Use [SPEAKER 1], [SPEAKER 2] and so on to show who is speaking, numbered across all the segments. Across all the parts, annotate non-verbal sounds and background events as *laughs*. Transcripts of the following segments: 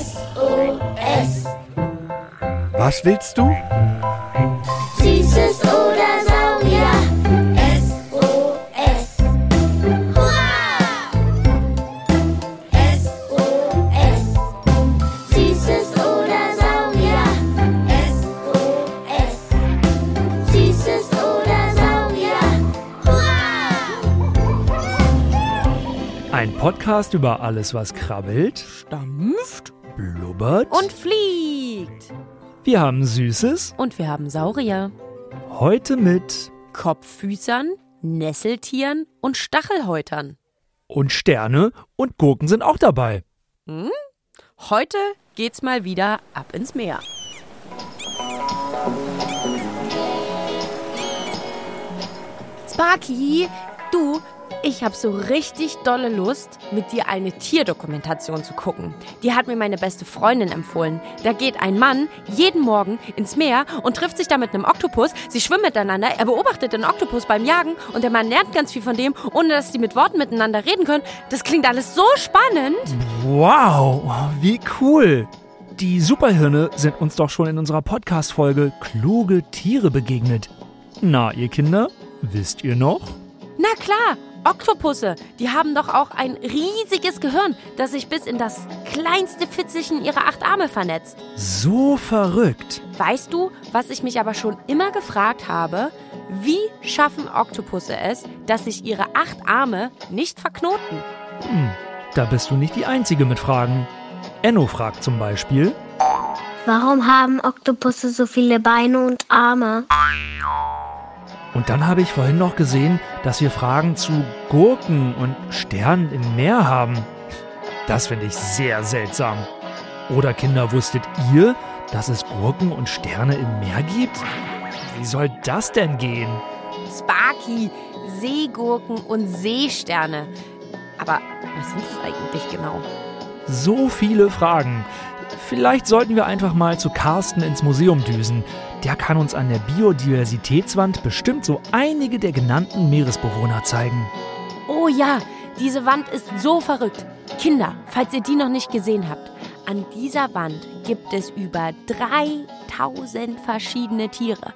[SPEAKER 1] SOS.
[SPEAKER 2] Was willst du?
[SPEAKER 3] Podcast über alles, was krabbelt,
[SPEAKER 4] Stampft
[SPEAKER 3] blubbert.
[SPEAKER 4] und fliegt.
[SPEAKER 3] wir haben Süßes.
[SPEAKER 4] Und wir haben Saurier,
[SPEAKER 3] Heute mit
[SPEAKER 4] Kopffüßern, Nesseltieren und Stachelhäutern.
[SPEAKER 3] und Sterne und Gurken sind auch dabei.
[SPEAKER 4] Heute geht's mal wieder ab ins Meer. Sparky, du, ich hab so richtig dolle Lust, mit dir eine Tierdokumentation zu gucken. Die hat mir meine beste Freundin empfohlen. Da geht ein Mann jeden Morgen ins Meer und trifft sich da mit einem Oktopus. Sie schwimmen miteinander, er beobachtet den Oktopus beim Jagen und der Mann lernt ganz viel von dem, ohne dass sie mit Worten miteinander reden können. Das klingt alles so spannend.
[SPEAKER 3] Wow, wie cool. Die Superhirne sind uns doch schon in unserer Podcast-Folge Kluge Tiere begegnet. Na, ihr Kinder, wisst ihr noch?
[SPEAKER 4] Na klar, Oktopusse, die haben doch auch ein riesiges Gehirn, das sich bis in das kleinste Fitzelchen ihrer acht Arme vernetzt.
[SPEAKER 3] So verrückt.
[SPEAKER 4] Weißt du, was ich mich aber schon immer gefragt habe? Wie schaffen Oktopusse es, dass sich ihre acht Arme nicht verknoten?
[SPEAKER 3] Da bist du nicht die Einzige mit Fragen. Enno fragt zum Beispiel,
[SPEAKER 5] Warum haben Oktopusse so viele Beine und Arme?
[SPEAKER 3] Und dann habe ich vorhin noch gesehen, dass wir Fragen zu Gurken und Sternen im Meer haben. Das finde ich sehr seltsam. Oder Kinder, wusstet ihr, dass es Gurken und Sterne im Meer gibt? Wie soll das denn gehen?
[SPEAKER 4] Sparky, Seegurken und Seesterne. Aber was sind das eigentlich genau?
[SPEAKER 3] So viele Fragen. Vielleicht sollten wir einfach mal zu Carsten ins Museum düsen. Der kann uns an der Biodiversitätswand bestimmt so einige der genannten Meeresbewohner zeigen.
[SPEAKER 4] Oh ja, diese Wand ist so verrückt. Kinder, falls ihr die noch nicht gesehen habt, an dieser Wand gibt es über 3000 verschiedene Tiere.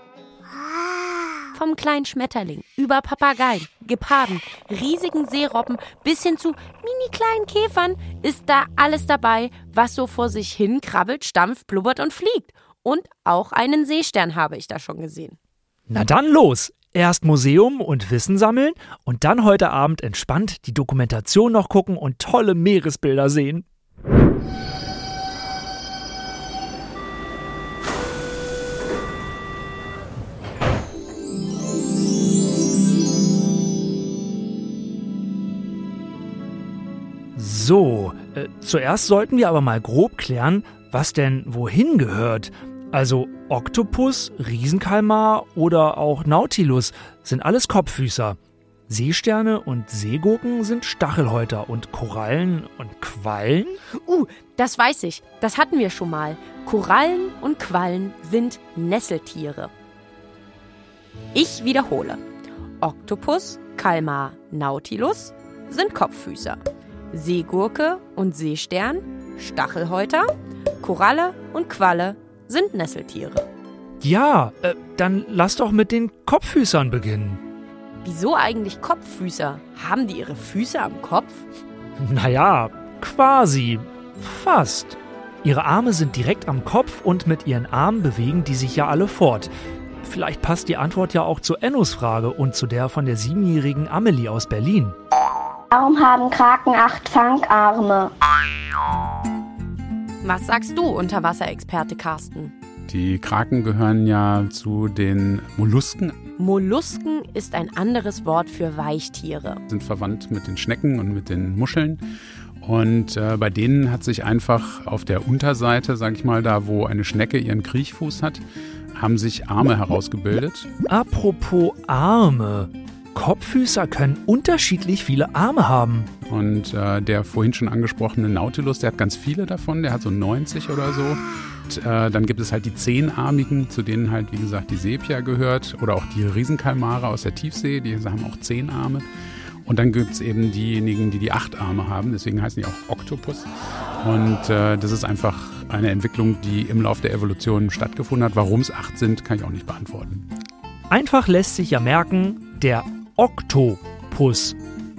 [SPEAKER 4] Vom kleinen Schmetterling über Papageien, Geparden, riesigen Seerobben bis hin zu mini kleinen Käfern ist da alles dabei, was so vor sich hin krabbelt, stampft, blubbert und fliegt. Und auch einen Seestern habe ich da schon gesehen.
[SPEAKER 3] Na dann los! Erst Museum und Wissen sammeln und dann heute Abend entspannt die Dokumentation noch gucken und tolle Meeresbilder sehen. So, äh, zuerst sollten wir aber mal grob klären, was denn wohin gehört. Also Oktopus, Riesenkalmar oder auch Nautilus sind alles Kopffüßer. Seesterne und Seegurken sind Stachelhäuter und Korallen und Quallen?
[SPEAKER 4] Uh, das weiß ich. Das hatten wir schon mal. Korallen und Quallen sind Nesseltiere. Ich wiederhole. Oktopus, Kalmar, Nautilus sind Kopffüßer. Seegurke und Seestern, Stachelhäuter. Koralle und Qualle sind Nesseltiere.
[SPEAKER 3] Ja, äh, dann lass doch mit den Kopffüßern beginnen.
[SPEAKER 4] Wieso eigentlich Kopffüßer? Haben die ihre Füße am Kopf? *laughs*
[SPEAKER 3] Naja, quasi. Fast. Ihre Arme sind direkt am Kopf und mit ihren Armen bewegen die sich ja alle fort. Vielleicht passt die Antwort ja auch zu Ennos Frage und zu der von der siebenjährigen Amelie aus Berlin.
[SPEAKER 5] Warum haben Kraken acht Fangarme?
[SPEAKER 4] Was sagst du, Unterwasserexperte Carsten?
[SPEAKER 6] Die Kraken gehören ja zu den Mollusken,
[SPEAKER 4] Mollusken ist ein anderes Wort für Weichtiere.
[SPEAKER 6] sind verwandt mit den Schnecken und mit den Muscheln. Und äh, bei denen hat sich einfach auf der Unterseite, sag ich mal, da wo eine Schnecke ihren Kriechfuß hat, haben sich Arme herausgebildet.
[SPEAKER 3] Apropos Arme. Kopffüßer können unterschiedlich viele Arme haben.
[SPEAKER 6] Und äh, der vorhin schon angesprochene Nautilus, der hat ganz viele davon, der hat so 90 oder so. Und, äh, dann gibt es halt die zehnarmigen, zu denen halt, wie gesagt, die Sepia gehört. Oder auch die Riesenkalmare aus der Tiefsee, die haben auch zehn Arme. Und dann gibt es eben diejenigen, die die acht Arme haben, deswegen heißen die auch Oktopus. Und äh, das ist einfach eine Entwicklung, die im Laufe der Evolution stattgefunden hat. Warum es acht sind, kann ich auch nicht beantworten.
[SPEAKER 3] Einfach lässt sich ja merken, der Oktopus.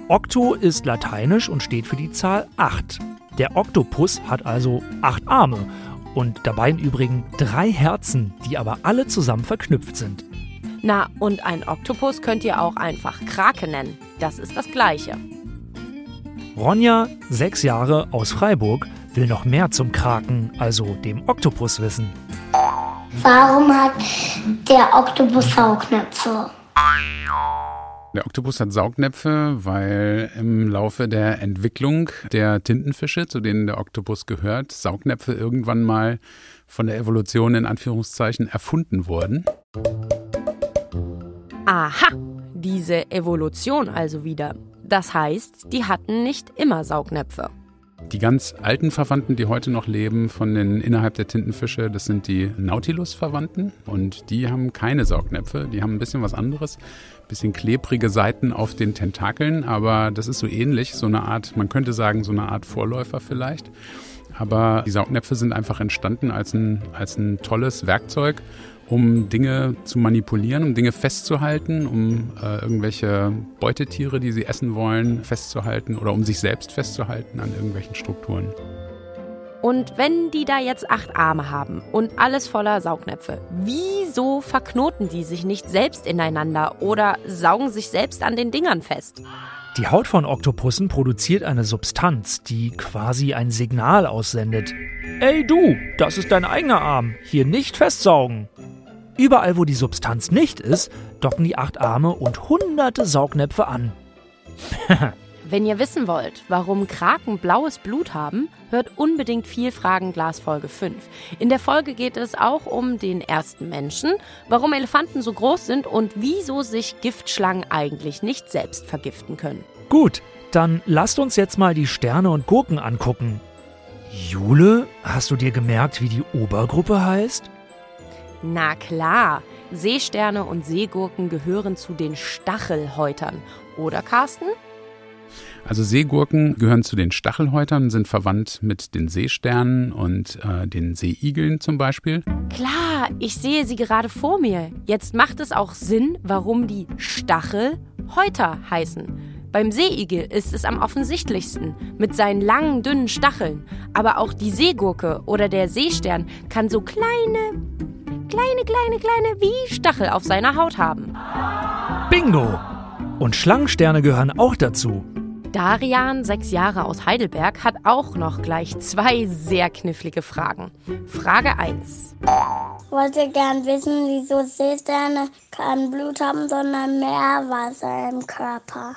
[SPEAKER 3] Okto ist lateinisch und steht für die Zahl 8. Der Oktopus hat also acht Arme und dabei im Übrigen drei Herzen, die aber alle zusammen verknüpft sind.
[SPEAKER 4] Na, und ein Oktopus könnt ihr auch einfach Krake nennen. Das ist das Gleiche.
[SPEAKER 3] Ronja, sechs Jahre aus Freiburg, will noch mehr zum Kraken, also dem Oktopus wissen.
[SPEAKER 5] Warum hat der Oktopus Saugnäpfe?
[SPEAKER 6] Der Oktopus hat Saugnäpfe, weil im Laufe der Entwicklung der Tintenfische, zu denen der Oktopus gehört, Saugnäpfe irgendwann mal von der Evolution in Anführungszeichen erfunden wurden.
[SPEAKER 4] Aha, diese Evolution also wieder. Das heißt, die hatten nicht immer Saugnäpfe.
[SPEAKER 6] Die ganz alten Verwandten, die heute noch leben von den innerhalb der Tintenfische, das sind die Nautilus-Verwandten. Und die haben keine Saugnäpfe, die haben ein bisschen was anderes, ein bisschen klebrige Seiten auf den Tentakeln, aber das ist so ähnlich, so eine Art, man könnte sagen, so eine Art Vorläufer vielleicht. Aber die Saugnäpfe sind einfach entstanden als ein, als ein tolles Werkzeug, um Dinge zu manipulieren, um Dinge festzuhalten, um äh, irgendwelche Beutetiere, die sie essen wollen, festzuhalten oder um sich selbst festzuhalten an irgendwelchen Strukturen.
[SPEAKER 4] Und wenn die da jetzt acht Arme haben und alles voller Saugnäpfe, wieso verknoten die sich nicht selbst ineinander oder saugen sich selbst an den Dingern fest?
[SPEAKER 3] Die Haut von Oktopussen produziert eine Substanz, die quasi ein Signal aussendet. Ey du, das ist dein eigener Arm, hier nicht festsaugen. Überall, wo die Substanz nicht ist, docken die acht Arme und hunderte Saugnäpfe an. *laughs*
[SPEAKER 4] Wenn ihr wissen wollt, warum Kraken blaues Blut haben, hört unbedingt viel Fragenglas Folge 5. In der Folge geht es auch um den ersten Menschen, warum Elefanten so groß sind und wieso sich Giftschlangen eigentlich nicht selbst vergiften können.
[SPEAKER 3] Gut, dann lasst uns jetzt mal die Sterne und Gurken angucken. Jule, hast du dir gemerkt, wie die Obergruppe heißt?
[SPEAKER 4] Na klar, Seesterne und Seegurken gehören zu den Stachelhäutern. Oder Carsten?
[SPEAKER 6] Also Seegurken gehören zu den Stachelhäutern, sind verwandt mit den Seesternen und äh, den Seeigeln zum Beispiel.
[SPEAKER 4] Klar, ich sehe sie gerade vor mir. Jetzt macht es auch Sinn, warum die Stachelhäuter heißen. Beim Seeigel ist es am offensichtlichsten, mit seinen langen, dünnen Stacheln. Aber auch die Seegurke oder der Seestern kann so kleine, kleine, kleine, kleine wie Stachel auf seiner Haut haben.
[SPEAKER 3] Bingo! Und Schlangensterne gehören auch dazu.
[SPEAKER 4] Darian, sechs Jahre aus Heidelberg, hat auch noch gleich zwei sehr knifflige Fragen. Frage 1.
[SPEAKER 5] wollte gern wissen, wieso Seesterne kein Blut haben, sondern Meerwasser im Körper.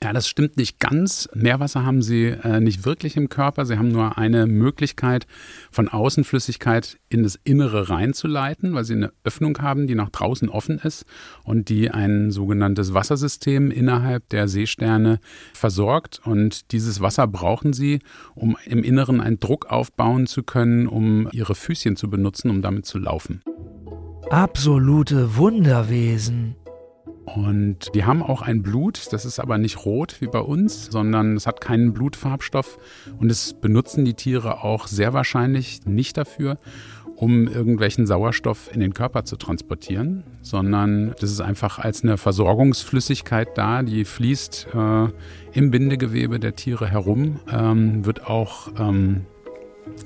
[SPEAKER 6] Ja, das stimmt nicht ganz. Meerwasser haben sie äh, nicht wirklich im Körper. Sie haben nur eine Möglichkeit, von Außenflüssigkeit in das Innere reinzuleiten, weil sie eine Öffnung haben, die nach draußen offen ist und die ein sogenanntes Wassersystem innerhalb der Seesterne versorgt. Und dieses Wasser brauchen sie, um im Inneren einen Druck aufbauen zu können, um ihre Füßchen zu benutzen, um damit zu laufen.
[SPEAKER 3] Absolute Wunderwesen.
[SPEAKER 6] Und die haben auch ein Blut, das ist aber nicht rot wie bei uns, sondern es hat keinen Blutfarbstoff. Und es benutzen die Tiere auch sehr wahrscheinlich nicht dafür, um irgendwelchen Sauerstoff in den Körper zu transportieren, sondern das ist einfach als eine Versorgungsflüssigkeit da, die fließt äh, im Bindegewebe der Tiere herum, ähm, wird auch ähm,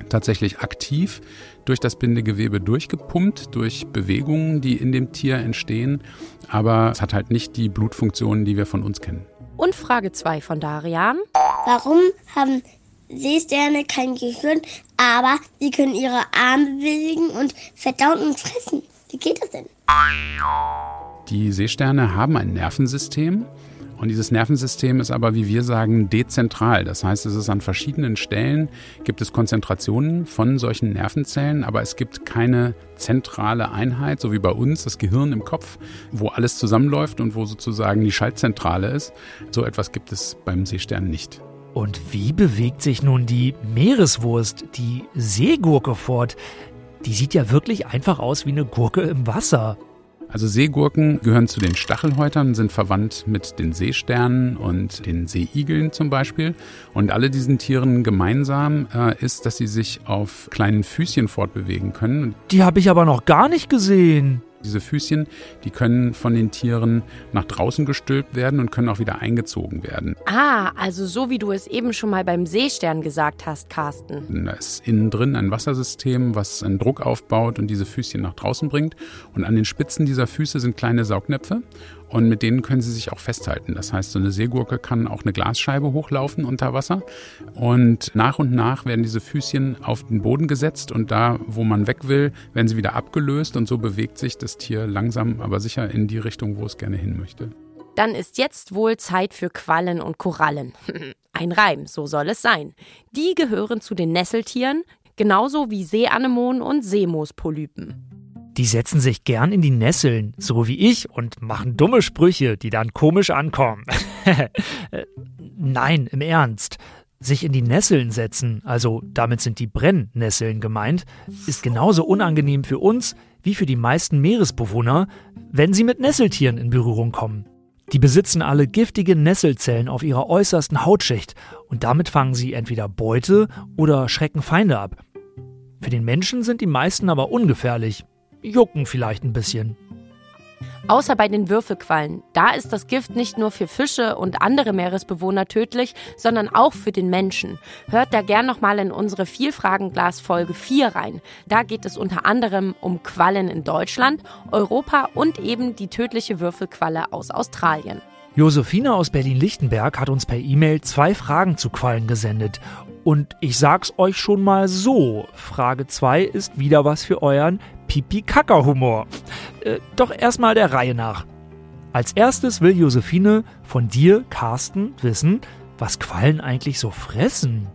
[SPEAKER 6] tatsächlich aktiv durch das Bindegewebe durchgepumpt, durch Bewegungen, die in dem Tier entstehen. Aber es hat halt nicht die Blutfunktionen, die wir von uns kennen.
[SPEAKER 4] Und Frage 2 von Darian.
[SPEAKER 5] Warum haben Seesterne kein Gehirn, aber sie können ihre Arme bewegen und verdauen und fressen? Wie geht das denn?
[SPEAKER 6] Die Seesterne haben ein Nervensystem. Und dieses Nervensystem ist aber, wie wir sagen, dezentral. Das heißt, es ist an verschiedenen Stellen, gibt es Konzentrationen von solchen Nervenzellen, aber es gibt keine zentrale Einheit, so wie bei uns das Gehirn im Kopf, wo alles zusammenläuft und wo sozusagen die Schaltzentrale ist. So etwas gibt es beim Seestern nicht.
[SPEAKER 3] Und wie bewegt sich nun die Meereswurst, die Seegurke fort? Die sieht ja wirklich einfach aus wie eine Gurke im Wasser.
[SPEAKER 6] Also Seegurken gehören zu den Stachelhäutern, sind verwandt mit den Seesternen und den Seeigeln zum Beispiel. Und alle diesen Tieren gemeinsam äh, ist, dass sie sich auf kleinen Füßchen fortbewegen können.
[SPEAKER 3] Die habe ich aber noch gar nicht gesehen.
[SPEAKER 6] Diese Füßchen, die können von den Tieren nach draußen gestülpt werden und können auch wieder eingezogen werden.
[SPEAKER 4] Ah, also so wie du es eben schon mal beim Seestern gesagt hast, Carsten.
[SPEAKER 6] Da ist innen drin ein Wassersystem, was einen Druck aufbaut und diese Füßchen nach draußen bringt. Und an den Spitzen dieser Füße sind kleine Saugnäpfe und mit denen können sie sich auch festhalten. Das heißt, so eine Seegurke kann auch eine Glasscheibe hochlaufen unter Wasser. Und nach und nach werden diese Füßchen auf den Boden gesetzt und da, wo man weg will, werden sie wieder abgelöst und so bewegt sich das Tier langsam, aber sicher in die Richtung, wo es gerne hin möchte.
[SPEAKER 4] Dann ist jetzt wohl Zeit für Quallen und Korallen. *laughs* Ein Reim, so soll es sein. Die gehören zu den Nesseltieren, genauso wie Seeanemonen und Seemoospolypen.
[SPEAKER 3] Die setzen sich gern in die Nesseln, so wie ich, und machen dumme Sprüche, die dann komisch ankommen. *laughs* Nein, im Ernst. Sich in die Nesseln setzen, also damit sind die Brennnesseln gemeint, ist genauso unangenehm für uns wie für die meisten Meeresbewohner, wenn sie mit Nesseltieren in Berührung kommen. Die besitzen alle giftige Nesselzellen auf ihrer äußersten Hautschicht und damit fangen sie entweder Beute oder schrecken Feinde ab. Für den Menschen sind die meisten aber ungefährlich, jucken vielleicht ein bisschen.
[SPEAKER 4] Außer bei den Würfelquallen. Da ist das Gift nicht nur für Fische und andere Meeresbewohner tödlich, sondern auch für den Menschen. Hört da gern nochmal in unsere Vielfragenglas Folge 4 rein. Da geht es unter anderem um Quallen in Deutschland, Europa und eben die tödliche Würfelqualle aus Australien.
[SPEAKER 3] Josephine aus Berlin-Lichtenberg hat uns per E-Mail zwei Fragen zu Quallen gesendet. Und ich sag's euch schon mal so: Frage 2 ist wieder was für euren Pipi-Kaka-Humor. Äh, doch erstmal der Reihe nach. Als erstes will Josephine von dir, Carsten, wissen, was Quallen eigentlich so fressen.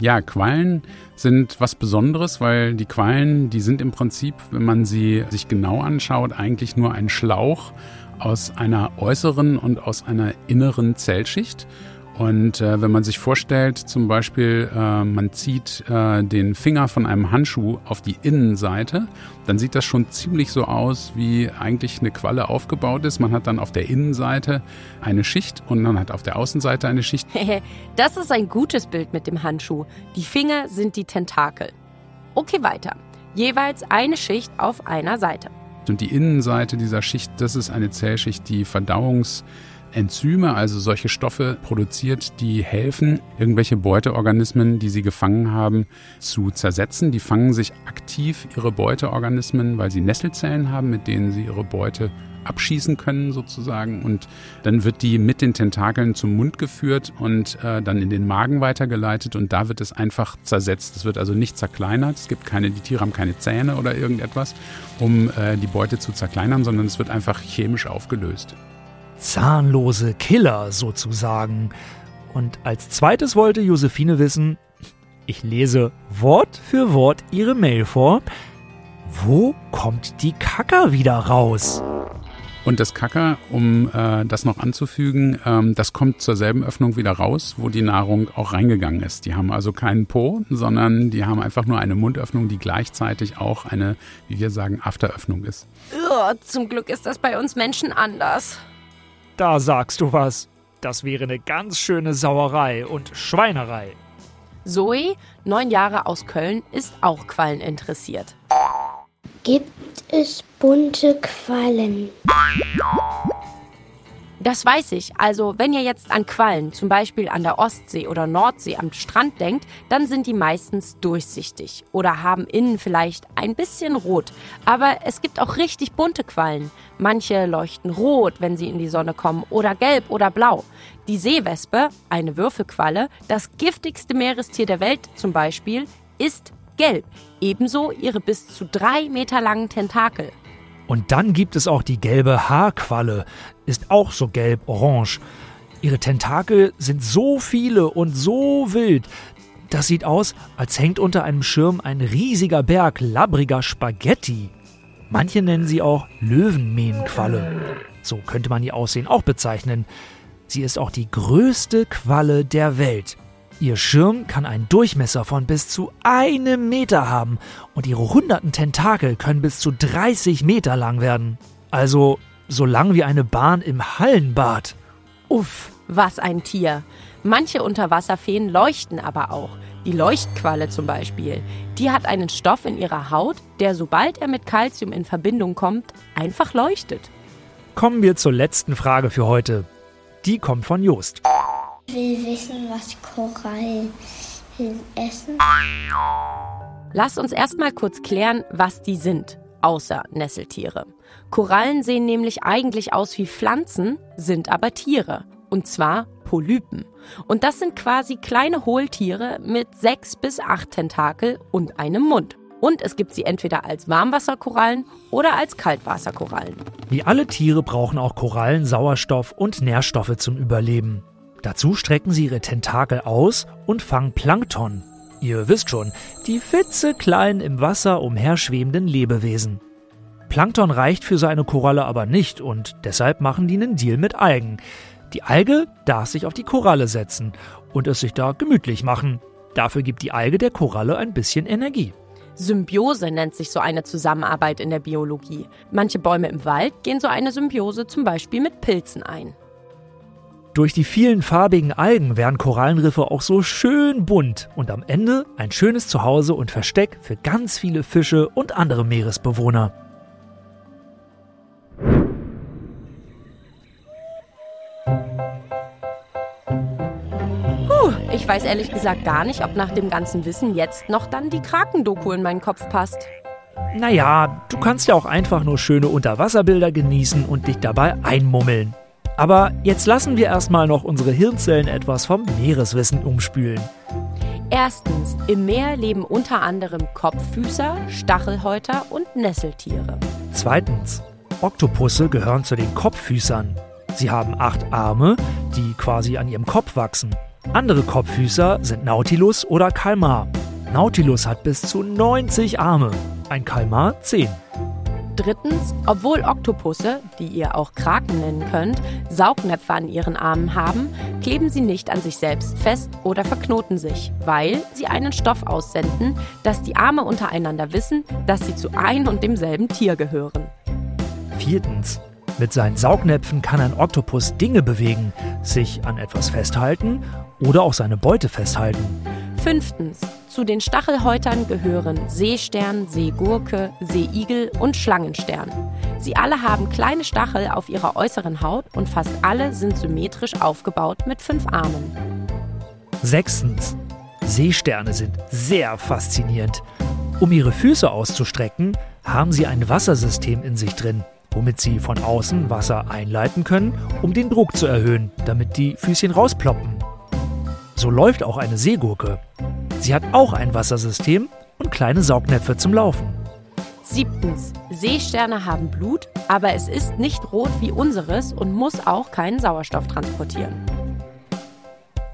[SPEAKER 6] Ja, Quallen sind was Besonderes, weil die Quallen, die sind im Prinzip, wenn man sie sich genau anschaut, eigentlich nur ein Schlauch aus einer äußeren und aus einer inneren Zellschicht. Und äh, wenn man sich vorstellt, zum Beispiel, äh, man zieht äh, den Finger von einem Handschuh auf die Innenseite, dann sieht das schon ziemlich so aus, wie eigentlich eine Qualle aufgebaut ist. Man hat dann auf der Innenseite eine Schicht und man hat auf der Außenseite eine Schicht. *laughs*
[SPEAKER 4] das ist ein gutes Bild mit dem Handschuh. Die Finger sind die Tentakel. Okay, weiter. Jeweils eine Schicht auf einer Seite.
[SPEAKER 6] Und die Innenseite dieser Schicht, das ist eine Zellschicht, die Verdauungsenzyme, also solche Stoffe produziert, die helfen, irgendwelche Beuteorganismen, die sie gefangen haben, zu zersetzen. Die fangen sich aktiv ihre Beuteorganismen, weil sie Nesselzellen haben, mit denen sie ihre Beute abschießen können sozusagen und dann wird die mit den Tentakeln zum Mund geführt und äh, dann in den Magen weitergeleitet und da wird es einfach zersetzt. Es wird also nicht zerkleinert. Es gibt keine, die Tiere haben keine Zähne oder irgendetwas, um äh, die Beute zu zerkleinern, sondern es wird einfach chemisch aufgelöst.
[SPEAKER 3] Zahnlose Killer sozusagen. Und als zweites wollte Josephine wissen, ich lese Wort für Wort ihre Mail vor. Wo kommt die Kacker wieder raus?
[SPEAKER 6] Und das Kacker, um äh, das noch anzufügen, ähm, das kommt zur selben Öffnung wieder raus, wo die Nahrung auch reingegangen ist. Die haben also keinen Po, sondern die haben einfach nur eine Mundöffnung, die gleichzeitig auch eine, wie wir sagen, Afteröffnung ist.
[SPEAKER 4] Ugh, zum Glück ist das bei uns Menschen anders.
[SPEAKER 3] Da sagst du was. Das wäre eine ganz schöne Sauerei und Schweinerei.
[SPEAKER 4] Zoe, neun Jahre aus Köln, ist auch Quallen interessiert.
[SPEAKER 5] Gibt es bunte Quallen?
[SPEAKER 4] Das weiß ich. Also, wenn ihr jetzt an Quallen, zum Beispiel an der Ostsee oder Nordsee am Strand denkt, dann sind die meistens durchsichtig oder haben innen vielleicht ein bisschen rot. Aber es gibt auch richtig bunte Quallen. Manche leuchten rot, wenn sie in die Sonne kommen, oder gelb oder blau. Die Seewespe, eine Würfelqualle, das giftigste Meerestier der Welt zum Beispiel, ist gelb. Ebenso ihre bis zu drei Meter langen Tentakel.
[SPEAKER 3] Und dann gibt es auch die gelbe Haarqualle, ist auch so gelb-orange. Ihre Tentakel sind so viele und so wild. Das sieht aus, als hängt unter einem Schirm ein riesiger Berg labbriger Spaghetti. Manche nennen sie auch Löwenmähnenqualle. So könnte man ihr Aussehen auch bezeichnen. Sie ist auch die größte Qualle der Welt. Ihr Schirm kann einen Durchmesser von bis zu einem Meter haben und ihre hunderten Tentakel können bis zu 30 Meter lang werden. Also so lang wie eine Bahn im Hallenbad.
[SPEAKER 4] Uff, was ein Tier. Manche Unterwasserfeen leuchten aber auch. Die Leuchtqualle zum Beispiel. Die hat einen Stoff in ihrer Haut, der sobald er mit Calcium in Verbindung kommt, einfach leuchtet.
[SPEAKER 3] Kommen wir zur letzten Frage für heute. Die kommt von Jost.
[SPEAKER 5] Ich will wissen, was Korallen essen.
[SPEAKER 4] Lass uns erstmal kurz klären, was die sind, außer Nesseltiere. Korallen sehen nämlich eigentlich aus wie Pflanzen, sind aber Tiere. Und zwar Polypen. Und das sind quasi kleine Hohltiere mit sechs bis acht Tentakel und einem Mund. Und es gibt sie entweder als Warmwasserkorallen oder als Kaltwasserkorallen.
[SPEAKER 3] Wie alle Tiere brauchen auch Korallen Sauerstoff und Nährstoffe zum Überleben. Dazu strecken sie ihre Tentakel aus und fangen Plankton. Ihr wisst schon, die klitzekleinen im Wasser umherschwebenden Lebewesen. Plankton reicht für so eine Koralle aber nicht und deshalb machen die einen Deal mit Algen. Die Alge darf sich auf die Koralle setzen und es sich da gemütlich machen. Dafür gibt die Alge der Koralle ein bisschen Energie.
[SPEAKER 4] Symbiose nennt sich so eine Zusammenarbeit in der Biologie. Manche Bäume im Wald gehen so eine Symbiose zum Beispiel mit Pilzen ein.
[SPEAKER 3] Durch die vielen farbigen Algen werden Korallenriffe auch so schön bunt und am Ende ein schönes Zuhause und Versteck für ganz viele Fische und andere Meeresbewohner.
[SPEAKER 4] Puh, ich weiß ehrlich gesagt gar nicht, ob nach dem ganzen Wissen jetzt noch dann die Krakendoku in meinen Kopf passt.
[SPEAKER 3] Naja, du kannst ja auch einfach nur schöne Unterwasserbilder genießen und dich dabei einmummeln. Aber jetzt lassen wir erstmal noch unsere Hirnzellen etwas vom Meereswissen umspülen.
[SPEAKER 4] Erstens, im Meer leben unter anderem Kopffüßer, Stachelhäuter und Nesseltiere.
[SPEAKER 3] Zweitens, Oktopusse gehören zu den Kopffüßern. Sie haben acht Arme, die quasi an ihrem Kopf wachsen. Andere Kopffüßer sind Nautilus oder Kalmar. Nautilus hat bis zu 90 Arme, ein Kalmar 10.
[SPEAKER 4] Drittens, obwohl Oktopusse, die ihr auch Kraken nennen könnt, Saugnäpfe an ihren Armen haben, kleben sie nicht an sich selbst fest oder verknoten sich, weil sie einen Stoff aussenden, dass die Arme untereinander wissen, dass sie zu ein und demselben Tier gehören.
[SPEAKER 3] Viertens, mit seinen Saugnäpfen kann ein Oktopus Dinge bewegen, sich an etwas festhalten oder auch seine Beute festhalten.
[SPEAKER 4] Fünftens, zu den Stachelhäutern gehören Seestern, Seegurke, Seeigel und Schlangenstern. Sie alle haben kleine Stachel auf ihrer äußeren Haut und fast alle sind symmetrisch aufgebaut mit fünf Armen.
[SPEAKER 3] Sechstens, Seesterne sind sehr faszinierend. Um ihre Füße auszustrecken, haben sie ein Wassersystem in sich drin, womit sie von außen Wasser einleiten können, um den Druck zu erhöhen, damit die Füßchen rausploppen. So läuft auch eine Seegurke. Sie hat auch ein Wassersystem und kleine Saugnäpfe zum Laufen.
[SPEAKER 4] Siebtens, Seesterne haben Blut, aber es ist nicht rot wie unseres und muss auch keinen Sauerstoff transportieren.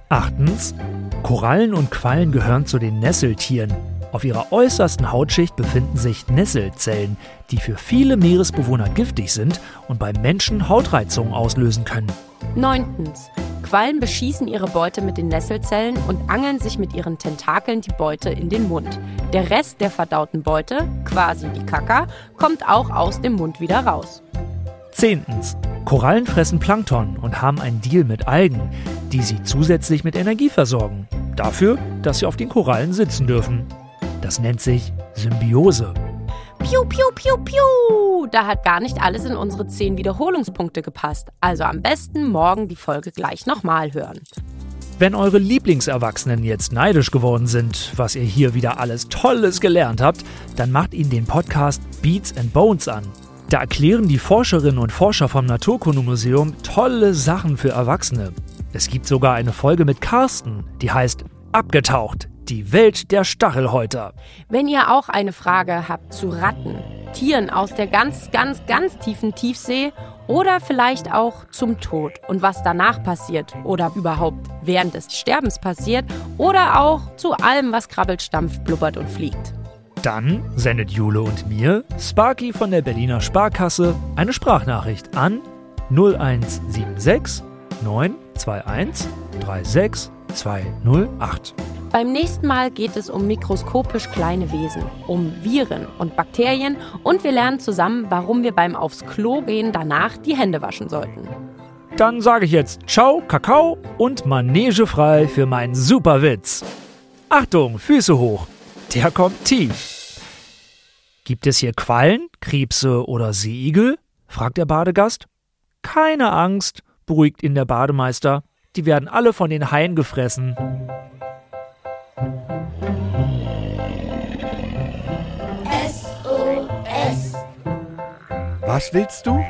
[SPEAKER 3] Achtens, Korallen und Quallen gehören zu den Nesseltieren. Auf ihrer äußersten Hautschicht befinden sich Nesselzellen, die für viele Meeresbewohner giftig sind und beim Menschen Hautreizungen auslösen können.
[SPEAKER 4] Neuntens, Quallen beschießen ihre Beute mit den Nesselzellen und angeln sich mit ihren Tentakeln die Beute in den Mund. Der Rest der verdauten Beute, quasi die Kaka, kommt auch aus dem Mund wieder raus.
[SPEAKER 3] Zehntens, Korallen fressen Plankton und haben einen Deal mit Algen, die sie zusätzlich mit Energie versorgen. Dafür, dass sie auf den Korallen sitzen dürfen. Das nennt sich Symbiose.
[SPEAKER 4] Piu, piu, piu, piu. Da hat gar nicht alles in unsere 10 Wiederholungspunkte gepasst. Also am besten morgen die Folge gleich nochmal hören.
[SPEAKER 3] Wenn eure Lieblingserwachsenen jetzt neidisch geworden sind, was ihr hier wieder alles Tolles gelernt habt, dann macht ihnen den Podcast Beats and Bones an. Da erklären die Forscherinnen und Forscher vom Naturkundemuseum tolle Sachen für Erwachsene. Es gibt sogar eine Folge mit Carsten, die heißt Abgetaucht, die Welt der Stachelhäuter.
[SPEAKER 4] Wenn ihr auch eine Frage habt zu Ratten, Tieren aus der ganz, ganz, ganz tiefen Tiefsee oder vielleicht auch zum Tod und was danach passiert oder überhaupt während des Sterbens passiert oder auch zu allem, was krabbelt, stampft, blubbert und fliegt.
[SPEAKER 3] Dann sendet Jule und mir, Sparky von der Berliner Sparkasse, eine Sprachnachricht an 0176 921 36 208.
[SPEAKER 4] Beim nächsten Mal geht es um mikroskopisch kleine Wesen, um Viren und Bakterien und wir lernen zusammen, warum wir beim aufs Klo gehen danach die Hände waschen sollten.
[SPEAKER 3] Dann sage ich jetzt Ciao, Kakao und Manege frei für meinen Superwitz. Achtung, Füße hoch. Der kommt tief. Gibt es hier Quallen, Krebse oder Seeigel? fragt der Badegast. Keine Angst, beruhigt ihn der Bademeister. Die werden alle von den Haien gefressen.
[SPEAKER 1] SOS.
[SPEAKER 2] Was willst du?